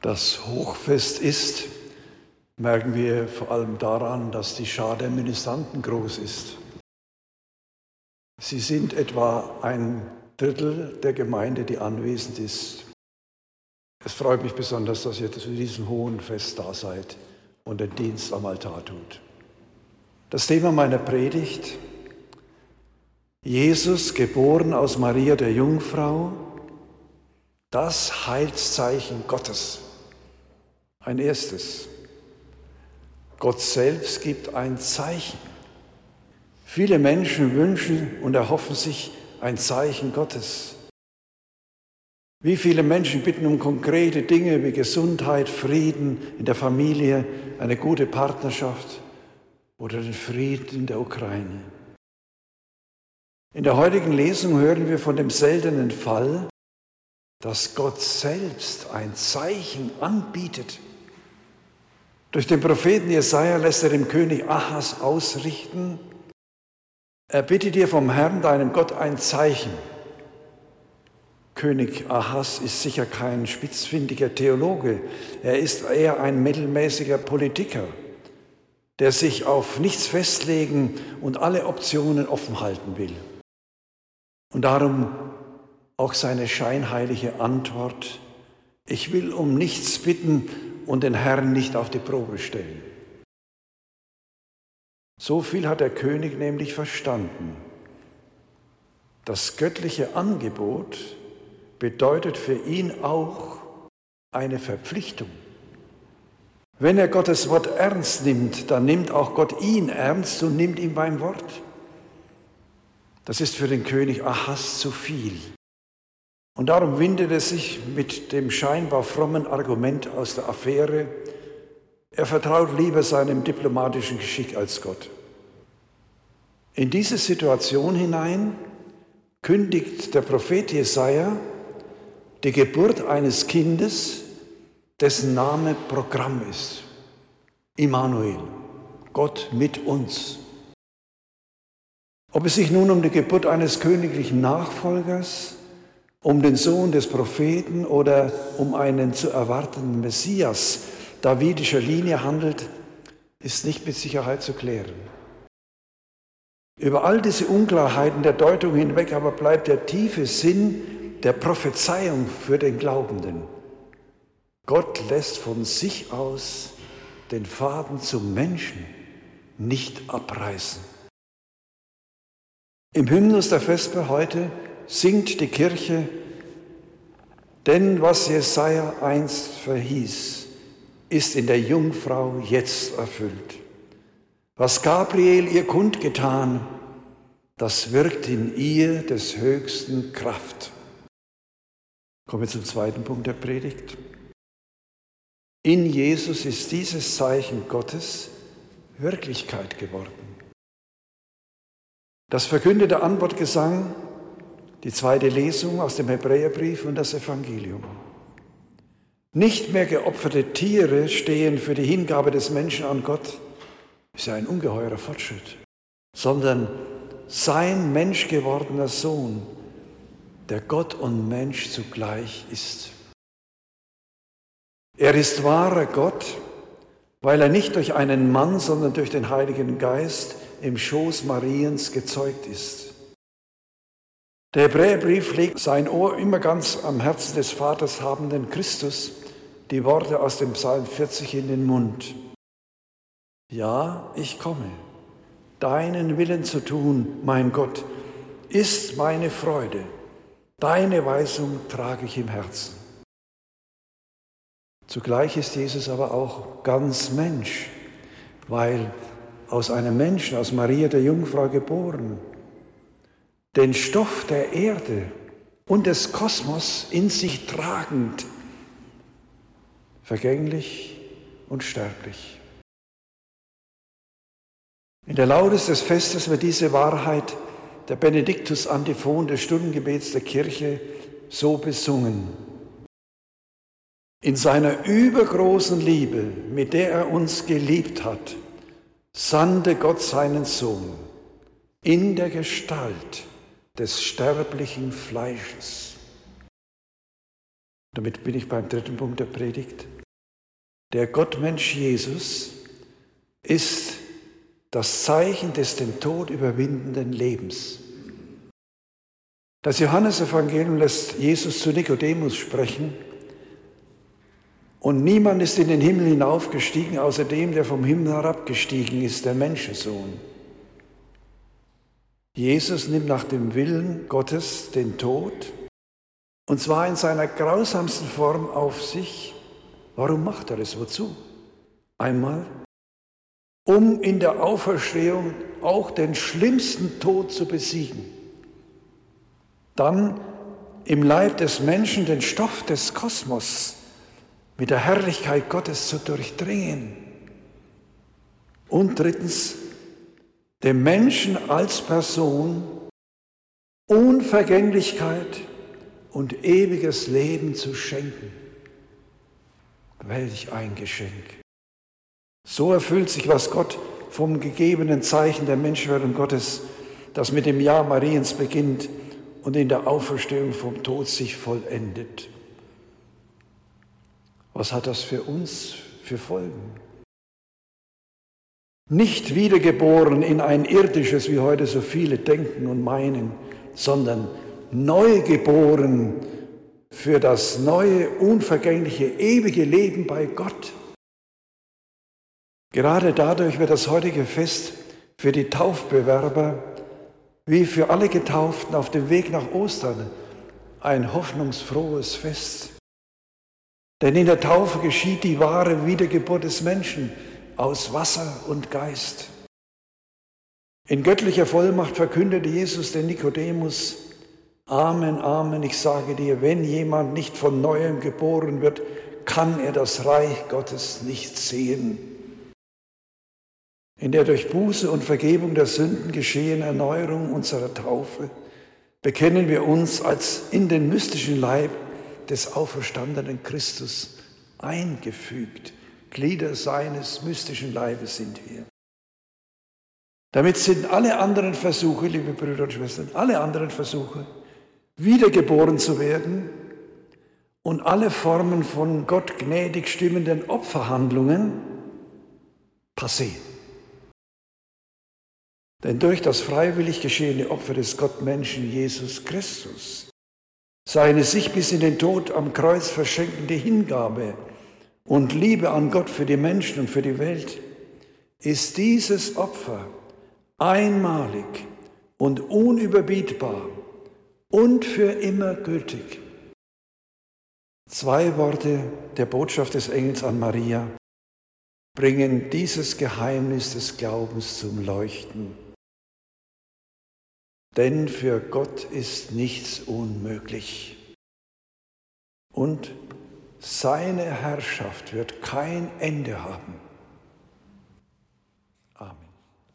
das Hochfest ist, merken wir vor allem daran, dass die Schar der Ministranten groß ist. Sie sind etwa ein Drittel der Gemeinde, die anwesend ist. Es freut mich besonders, dass ihr zu diesem hohen Fest da seid und den Dienst am Altar tut. Das Thema meiner Predigt, Jesus, geboren aus Maria der Jungfrau, das Heilszeichen Gottes. Ein erstes. Gott selbst gibt ein Zeichen. Viele Menschen wünschen und erhoffen sich ein Zeichen Gottes. Wie viele Menschen bitten um konkrete Dinge wie Gesundheit, Frieden in der Familie, eine gute Partnerschaft oder den Frieden in der Ukraine. In der heutigen Lesung hören wir von dem seltenen Fall, dass Gott selbst ein Zeichen anbietet. Durch den Propheten Jesaja lässt er dem König Ahas ausrichten, er bittet dir vom Herrn, deinem Gott, ein Zeichen. König Ahas ist sicher kein spitzfindiger Theologe, er ist eher ein mittelmäßiger Politiker, der sich auf nichts festlegen und alle Optionen offen halten will. Und darum auch seine scheinheilige Antwort, ich will um nichts bitten und den Herrn nicht auf die Probe stellen. So viel hat der König nämlich verstanden. Das göttliche Angebot bedeutet für ihn auch eine Verpflichtung. Wenn er Gottes Wort ernst nimmt, dann nimmt auch Gott ihn ernst und nimmt ihm beim Wort. Das ist für den König Ahas zu viel. Und darum windet er sich mit dem scheinbar frommen Argument aus der Affäre, er vertraut lieber seinem diplomatischen Geschick als Gott. In diese Situation hinein kündigt der Prophet Jesaja die Geburt eines Kindes, dessen Name Programm ist. Immanuel, Gott mit uns. Ob es sich nun um die Geburt eines königlichen Nachfolgers, um den Sohn des Propheten oder um einen zu erwartenden Messias davidischer Linie handelt, ist nicht mit Sicherheit zu klären. Über all diese Unklarheiten der Deutung hinweg aber bleibt der tiefe Sinn der Prophezeiung für den Glaubenden. Gott lässt von sich aus den Faden zum Menschen nicht abreißen. Im Hymnus der Vesper heute singt die Kirche, denn was Jesaja einst verhieß, ist in der Jungfrau jetzt erfüllt. Was Gabriel ihr kundgetan, das wirkt in ihr des Höchsten Kraft. Kommen wir zum zweiten Punkt der Predigt. In Jesus ist dieses Zeichen Gottes Wirklichkeit geworden. Das verkündete Antwortgesang die zweite Lesung aus dem Hebräerbrief und das Evangelium. Nicht mehr geopferte Tiere stehen für die Hingabe des Menschen an Gott, ist ja ein ungeheurer Fortschritt, sondern sein menschgewordener Sohn, der Gott und Mensch zugleich ist. Er ist wahrer Gott, weil er nicht durch einen Mann, sondern durch den Heiligen Geist im Schoß Mariens gezeugt ist. Der Hebräerbrief legt sein Ohr immer ganz am Herzen des Vaters habenden Christus die Worte aus dem Psalm 40 in den Mund. Ja, ich komme. Deinen Willen zu tun, mein Gott, ist meine Freude. Deine Weisung trage ich im Herzen. Zugleich ist Jesus aber auch ganz Mensch, weil aus einem Menschen, aus Maria der Jungfrau geboren, den Stoff der Erde und des Kosmos in sich tragend, vergänglich und sterblich. In der Laudes des Festes wird diese Wahrheit der Benediktus Antiphon des Stundengebets der Kirche so besungen. In seiner übergroßen Liebe, mit der er uns geliebt hat, sandte Gott seinen Sohn in der Gestalt des sterblichen Fleisches. Damit bin ich beim dritten Punkt der Predigt. Der Gottmensch Jesus ist das Zeichen des den Tod überwindenden Lebens. Das Johannesevangelium lässt Jesus zu Nikodemus sprechen. Und niemand ist in den Himmel hinaufgestiegen, außer dem, der vom Himmel herabgestiegen ist, der Menschensohn. Jesus nimmt nach dem Willen Gottes den Tod, und zwar in seiner grausamsten Form auf sich. Warum macht er es? Wozu? Einmal, um in der Auferstehung auch den schlimmsten Tod zu besiegen dann im Leib des Menschen den Stoff des Kosmos mit der Herrlichkeit Gottes zu durchdringen. Und drittens, dem Menschen als Person Unvergänglichkeit und ewiges Leben zu schenken. Welch ein Geschenk. So erfüllt sich, was Gott vom gegebenen Zeichen der Menschwerdung Gottes, das mit dem Jahr Mariens beginnt, und in der Auferstehung vom Tod sich vollendet. Was hat das für uns für Folgen? Nicht wiedergeboren in ein irdisches, wie heute so viele denken und meinen, sondern neugeboren für das neue, unvergängliche, ewige Leben bei Gott. Gerade dadurch wird das heutige Fest für die Taufbewerber wie für alle Getauften auf dem Weg nach Ostern ein hoffnungsfrohes Fest. Denn in der Taufe geschieht die wahre Wiedergeburt des Menschen aus Wasser und Geist. In göttlicher Vollmacht verkündete Jesus den Nikodemus, Amen, Amen, ich sage dir, wenn jemand nicht von neuem geboren wird, kann er das Reich Gottes nicht sehen in der durch Buße und Vergebung der Sünden geschehene Erneuerung unserer Taufe bekennen wir uns als in den mystischen Leib des auferstandenen Christus eingefügt. Glieder seines mystischen Leibes sind wir. Damit sind alle anderen Versuche, liebe Brüder und Schwestern, alle anderen Versuche, wiedergeboren zu werden und alle Formen von Gott gnädig stimmenden Opferhandlungen passé. Denn durch das freiwillig geschehene Opfer des Gottmenschen Jesus Christus, seine sich bis in den Tod am Kreuz verschenkende Hingabe und Liebe an Gott für die Menschen und für die Welt, ist dieses Opfer einmalig und unüberbietbar und für immer gültig. Zwei Worte der Botschaft des Engels an Maria bringen dieses Geheimnis des Glaubens zum Leuchten. Denn für Gott ist nichts unmöglich. Und seine Herrschaft wird kein Ende haben.